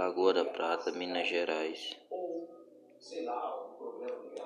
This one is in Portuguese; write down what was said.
Lagoa da Prata, Minas Gerais.